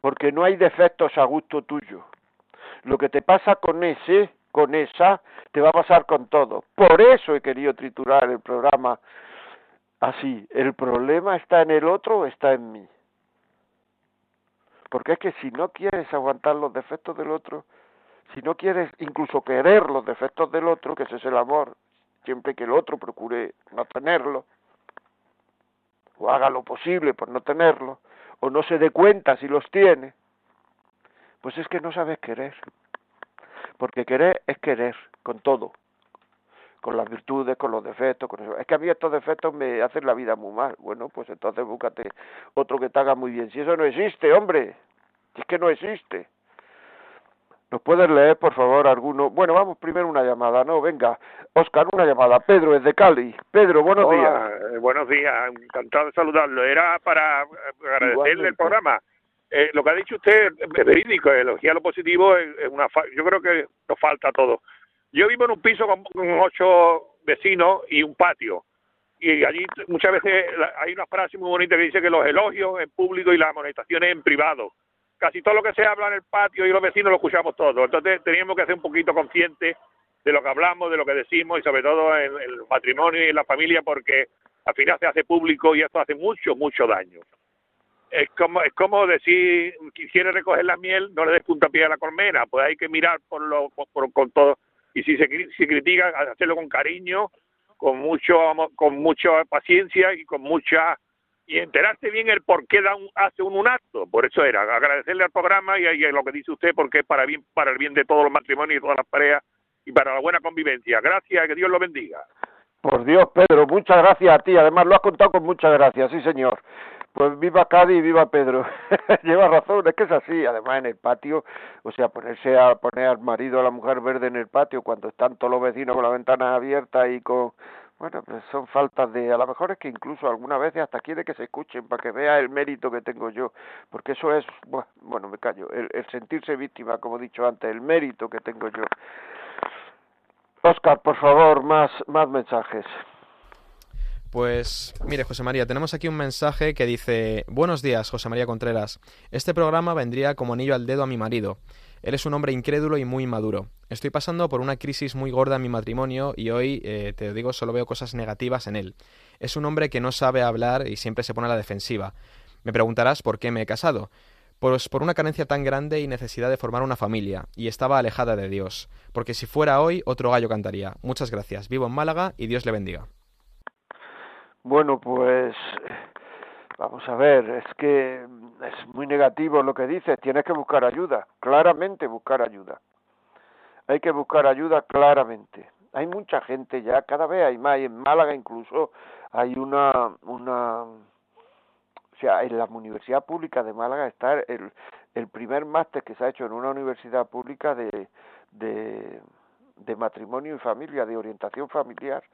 Porque no hay defectos a gusto tuyo. Lo que te pasa con ese con esa, te va a pasar con todo. Por eso he querido triturar el programa así. El problema está en el otro o está en mí. Porque es que si no quieres aguantar los defectos del otro, si no quieres incluso querer los defectos del otro, que ese es el amor, siempre que el otro procure no tenerlo, o haga lo posible por no tenerlo, o no se dé cuenta si los tiene, pues es que no sabes querer porque querer es querer, con todo, con las virtudes, con los defectos, con eso. Es que a mí estos defectos me hacen la vida muy mal. Bueno, pues entonces búscate otro que te haga muy bien. Si eso no existe, hombre, si es que no existe. ¿Nos puedes leer, por favor, alguno? Bueno, vamos primero una llamada, ¿no? Venga, Oscar, una llamada. Pedro, es de Cali. Pedro, buenos días. Eh, buenos días, encantado de saludarlo. Era para eh, agradecerle el programa. Eh, lo que ha dicho usted es verídico, elogiar lo positivo es, una yo creo que nos falta todo. Yo vivo en un piso con, ocho vecinos y un patio. Y allí muchas veces hay una frase muy bonita que dice que los elogios en público y las amonestaciones en privado casi todo lo que se habla en el patio y los vecinos lo escuchamos todo. Entonces teníamos que ser un poquito conscientes de lo que hablamos, de lo que decimos y sobre todo en, el matrimonio y en la familia porque al final se hace público y esto hace mucho, mucho daño. Es como, es como decir, quisiera recoger la miel, no le des puntapié a la colmena, pues hay que mirar por lo, por, con todo. Y si se, si critica, hacerlo con cariño, con mucho, con mucha paciencia y con mucha y enterarse bien el por qué da un, hace un, acto. Por eso era agradecerle al programa y, a lo que dice usted, porque es para, bien, para el bien de todos los matrimonios y todas las parejas y para la buena convivencia. Gracias, que Dios lo bendiga. Por Dios, Pedro, muchas gracias a ti. Además, lo has contado con muchas gracias, sí, señor. Pues viva Cádiz viva Pedro. Lleva razón, es que es así. Además, en el patio, o sea, ponerse a poner al marido a la mujer verde en el patio cuando están todos los vecinos con las ventanas abiertas y con bueno, pues son faltas de, a lo mejor es que incluso algunas veces hasta quiere que se escuchen para que vea el mérito que tengo yo, porque eso es, bueno, me callo, el, sentirse víctima, como he dicho antes, el mérito que tengo yo. Oscar, por favor, más, más mensajes. Pues mire, José María, tenemos aquí un mensaje que dice, buenos días, José María Contreras. Este programa vendría como anillo al dedo a mi marido. Él es un hombre incrédulo y muy maduro. Estoy pasando por una crisis muy gorda en mi matrimonio y hoy, eh, te digo, solo veo cosas negativas en él. Es un hombre que no sabe hablar y siempre se pone a la defensiva. Me preguntarás por qué me he casado. Pues por una carencia tan grande y necesidad de formar una familia, y estaba alejada de Dios, porque si fuera hoy otro gallo cantaría. Muchas gracias. Vivo en Málaga y Dios le bendiga. Bueno, pues Vamos a ver, es que es muy negativo lo que dices, tienes que buscar ayuda, claramente buscar ayuda. Hay que buscar ayuda claramente. Hay mucha gente ya, cada vez hay más, y en Málaga incluso hay una, una, o sea, en la Universidad Pública de Málaga está el, primer máster que se ha hecho en una universidad pública de, de, de matrimonio y familia, de orientación familiar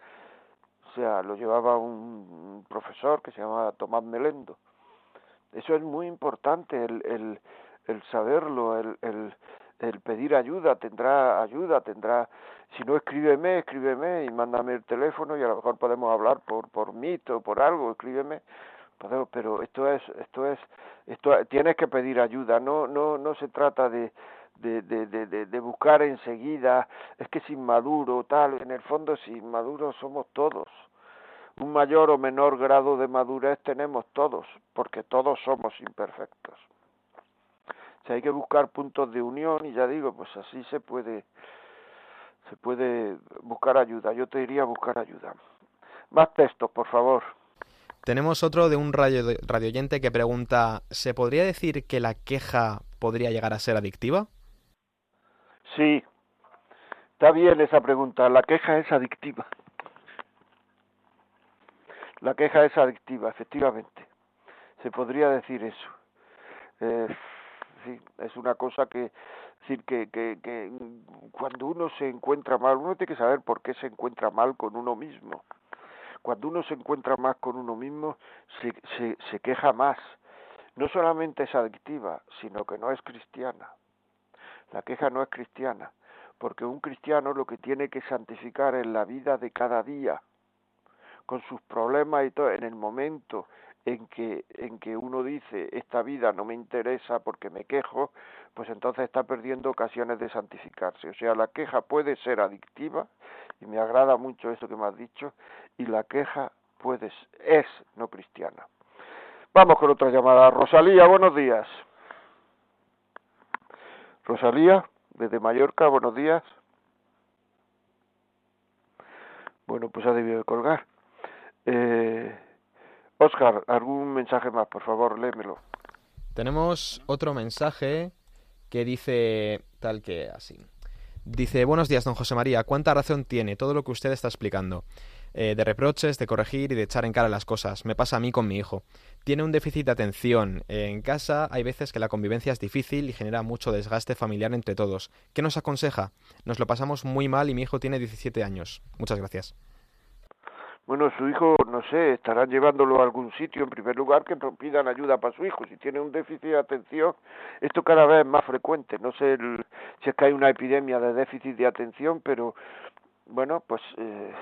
o sea, lo llevaba un profesor que se llamaba Tomás Melendo. Eso es muy importante, el, el, el saberlo, el, el, el pedir ayuda, tendrá ayuda, tendrá, si no escríbeme, escríbeme y mándame el teléfono y a lo mejor podemos hablar por, por mito, por algo, escríbeme, pero esto es, esto es, esto tienes que pedir ayuda, no, no, no se trata de, de, de, de, buscar enseguida, es que es inmaduro, tal, en el fondo si inmaduro somos todos. Un mayor o menor grado de madurez tenemos todos, porque todos somos imperfectos. Si hay que buscar puntos de unión y ya digo, pues así se puede se puede buscar ayuda. Yo te diría buscar ayuda. Más textos, por favor. Tenemos otro de un radio, radioyente que pregunta, ¿se podría decir que la queja podría llegar a ser adictiva? Sí, está bien esa pregunta. La queja es adictiva. La queja es adictiva, efectivamente. Se podría decir eso. Eh, sí, es una cosa que, decir, que, que, que cuando uno se encuentra mal, uno tiene que saber por qué se encuentra mal con uno mismo. Cuando uno se encuentra más con uno mismo, se, se, queja más. No solamente es adictiva, sino que no es cristiana. La queja no es cristiana, porque un cristiano lo que tiene que santificar en la vida de cada día, con sus problemas y todo, en el momento en que, en que uno dice esta vida no me interesa porque me quejo, pues entonces está perdiendo ocasiones de santificarse. O sea, la queja puede ser adictiva, y me agrada mucho eso que me has dicho, y la queja puede, es no cristiana. Vamos con otra llamada. Rosalía, buenos días. Rosalía, desde Mallorca, buenos días. Bueno, pues ha debido de colgar. Eh, Oscar, algún mensaje más, por favor, léemelo. Tenemos otro mensaje que dice tal que así. Dice, buenos días, don José María, cuánta razón tiene todo lo que usted está explicando. eh, de reproches, de corregir y de echar en cara las cosas. Me pasa a mí con mi hijo. Tiene un déficit de atención. En casa hay veces que la convivencia es difícil y genera mucho desgaste familiar entre todos. ¿Qué nos aconseja? Nos lo pasamos muy mal y mi hijo tiene 17 años. Muchas gracias. Bueno, su hijo, no sé, estarán llevándolo a algún sitio, en primer lugar, que pidan ayuda para su hijo. Si tiene un déficit de atención, esto cada vez es más frecuente. No sé si es que hay una epidemia de déficit de atención, pero bueno, pues eh,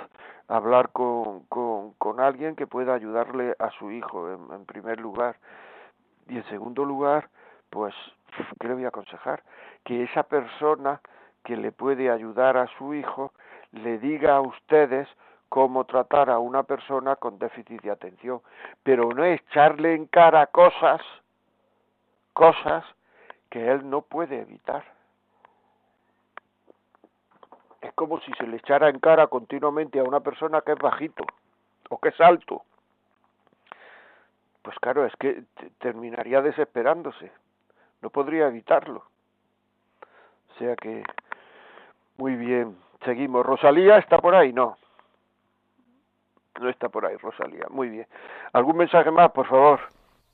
hablar con, con, con, alguien que pueda ayudarle a su hijo, en, en primer lugar. Y en segundo lugar, pues, ¿qué le voy a aconsejar? Que esa persona que le puede ayudar a su hijo le diga a ustedes cómo tratar a una persona con déficit de atención, pero no echarle en cara cosas, cosas que él no puede evitar. Es como si se le echara en cara continuamente a una persona que es bajito o que es alto. Pues claro, es que terminaría desesperándose. No podría evitarlo. O sea que, muy bien, seguimos. Rosalía está por ahí, no. No está por ahí, Rosalía. Muy bien. ¿Algún mensaje más, por favor?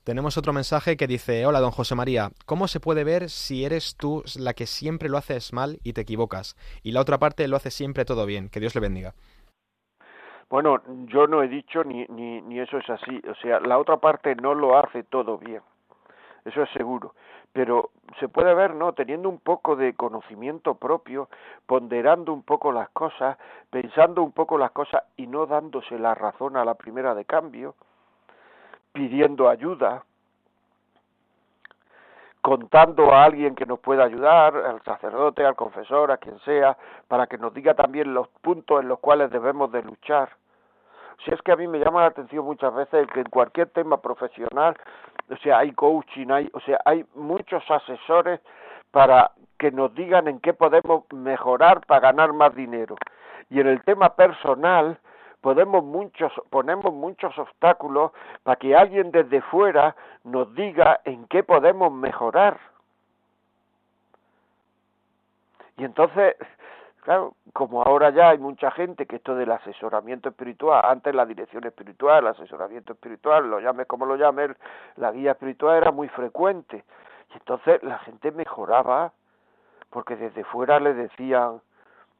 Tenemos otro mensaje que dice, hola don José María, ¿cómo se puede ver si eres tú la que siempre lo haces mal y te equivocas? Y la otra parte lo hace siempre todo bien. Que Dios le bendiga. Bueno, yo no he dicho ni, ni, ni eso es así. O sea, la otra parte no lo hace todo bien. Eso es seguro pero se puede ver, ¿no? Teniendo un poco de conocimiento propio, ponderando un poco las cosas, pensando un poco las cosas y no dándose la razón a la primera de cambio, pidiendo ayuda, contando a alguien que nos pueda ayudar, al sacerdote, al confesor, a quien sea, para que nos diga también los puntos en los cuales debemos de luchar. Si es que a mí me llama la atención muchas veces que en cualquier tema profesional o sea, hay coaching, hay, o sea, hay muchos asesores para que nos digan en qué podemos mejorar para ganar más dinero. Y en el tema personal, podemos muchos, ponemos muchos obstáculos para que alguien desde fuera nos diga en qué podemos mejorar. Y entonces, Claro, como ahora ya hay mucha gente que esto del asesoramiento espiritual, antes la dirección espiritual, el asesoramiento espiritual, lo llames como lo llames, la guía espiritual era muy frecuente. Y entonces la gente mejoraba, porque desde fuera le decían,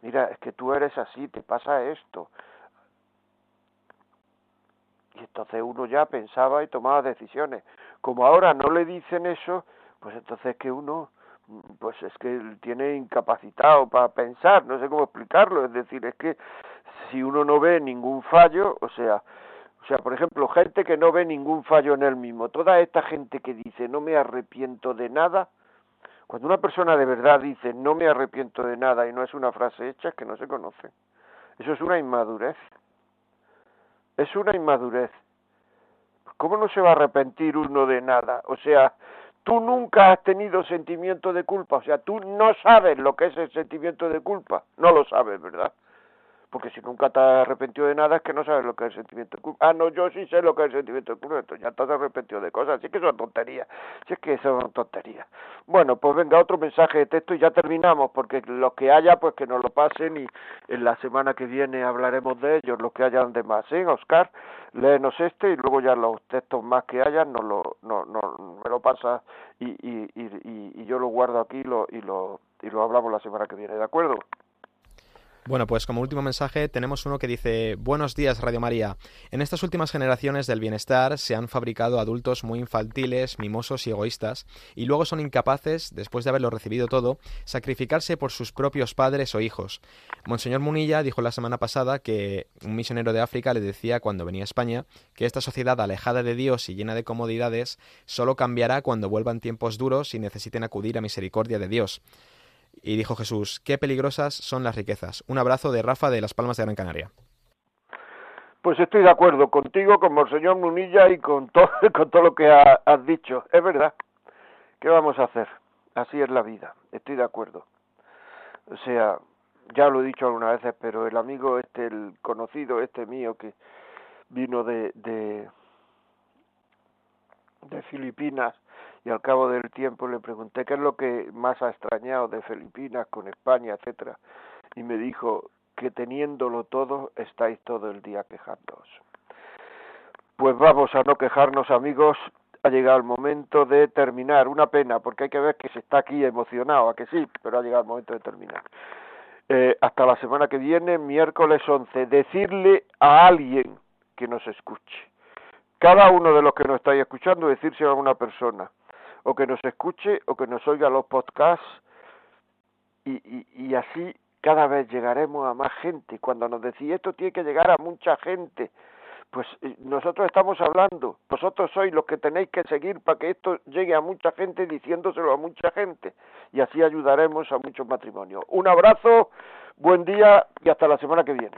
mira, es que tú eres así, te pasa esto. Y entonces uno ya pensaba y tomaba decisiones. Como ahora no le dicen eso, pues entonces que uno pues es que tiene incapacitado para pensar, no sé cómo explicarlo, es decir, es que si uno no ve ningún fallo, o sea, o sea, por ejemplo, gente que no ve ningún fallo en él mismo, toda esta gente que dice no me arrepiento de nada, cuando una persona de verdad dice no me arrepiento de nada y no es una frase hecha, es que no se conoce. Eso es una inmadurez. Es una inmadurez. ¿Cómo no se va a arrepentir uno de nada? O sea, tú nunca has tenido sentimiento de culpa, o sea, tú no sabes lo que es el sentimiento de culpa, no lo sabes, ¿verdad? Porque si nunca te has arrepentido de nada es que no sabes lo que es el sentimiento de culpa. Ah, no, yo sí sé lo que es el sentimiento de culpa, entonces ya te has arrepentido de cosas, así que son tonterías, sí es que son tonterías. Bueno, pues venga, otro mensaje de texto y ya terminamos, porque los que haya, pues que nos lo pasen y en la semana que viene hablaremos de ellos, los que hayan de más, ¿eh, Oscar? léenos este y luego ya los textos más que hayan nos lo, no, no, me lo pasa y, y, y, y, yo lo guardo aquí y lo, y, lo, y lo hablamos la semana que viene, ¿de acuerdo? Bueno, pues como último mensaje tenemos uno que dice Buenos días Radio María. En estas últimas generaciones del bienestar se han fabricado adultos muy infantiles, mimosos y egoístas, y luego son incapaces, después de haberlo recibido todo, sacrificarse por sus propios padres o hijos. Monseñor Munilla dijo la semana pasada que un misionero de África le decía cuando venía a España que esta sociedad alejada de Dios y llena de comodidades solo cambiará cuando vuelvan tiempos duros y necesiten acudir a misericordia de Dios. Y dijo Jesús, qué peligrosas son las riquezas. Un abrazo de Rafa de Las Palmas de Gran Canaria. Pues estoy de acuerdo contigo, con Monseñor Munilla y con todo, con todo lo que has dicho. Es verdad. ¿Qué vamos a hacer? Así es la vida. Estoy de acuerdo. O sea, ya lo he dicho algunas veces, pero el amigo este, el conocido este mío que vino de, de Filipinas y al cabo del tiempo le pregunté qué es lo que más ha extrañado de Filipinas con España, etcétera, y me dijo que teniéndolo todo estáis todo el día quejándoos. Pues vamos a no quejarnos amigos, ha llegado el momento de terminar, una pena, porque hay que ver que se está aquí emocionado, a que sí, pero ha llegado el momento de terminar. Eh, hasta la semana que viene, miércoles 11, decirle a alguien que nos escuche. Cada uno de los que nos estáis escuchando, decirse a una persona, o que nos escuche, o que nos oiga los podcasts, y, y, y así cada vez llegaremos a más gente. Cuando nos decís esto tiene que llegar a mucha gente, pues eh, nosotros estamos hablando, vosotros sois los que tenéis que seguir para que esto llegue a mucha gente diciéndoselo a mucha gente y así ayudaremos a muchos matrimonios. Un abrazo, buen día y hasta la semana que viene.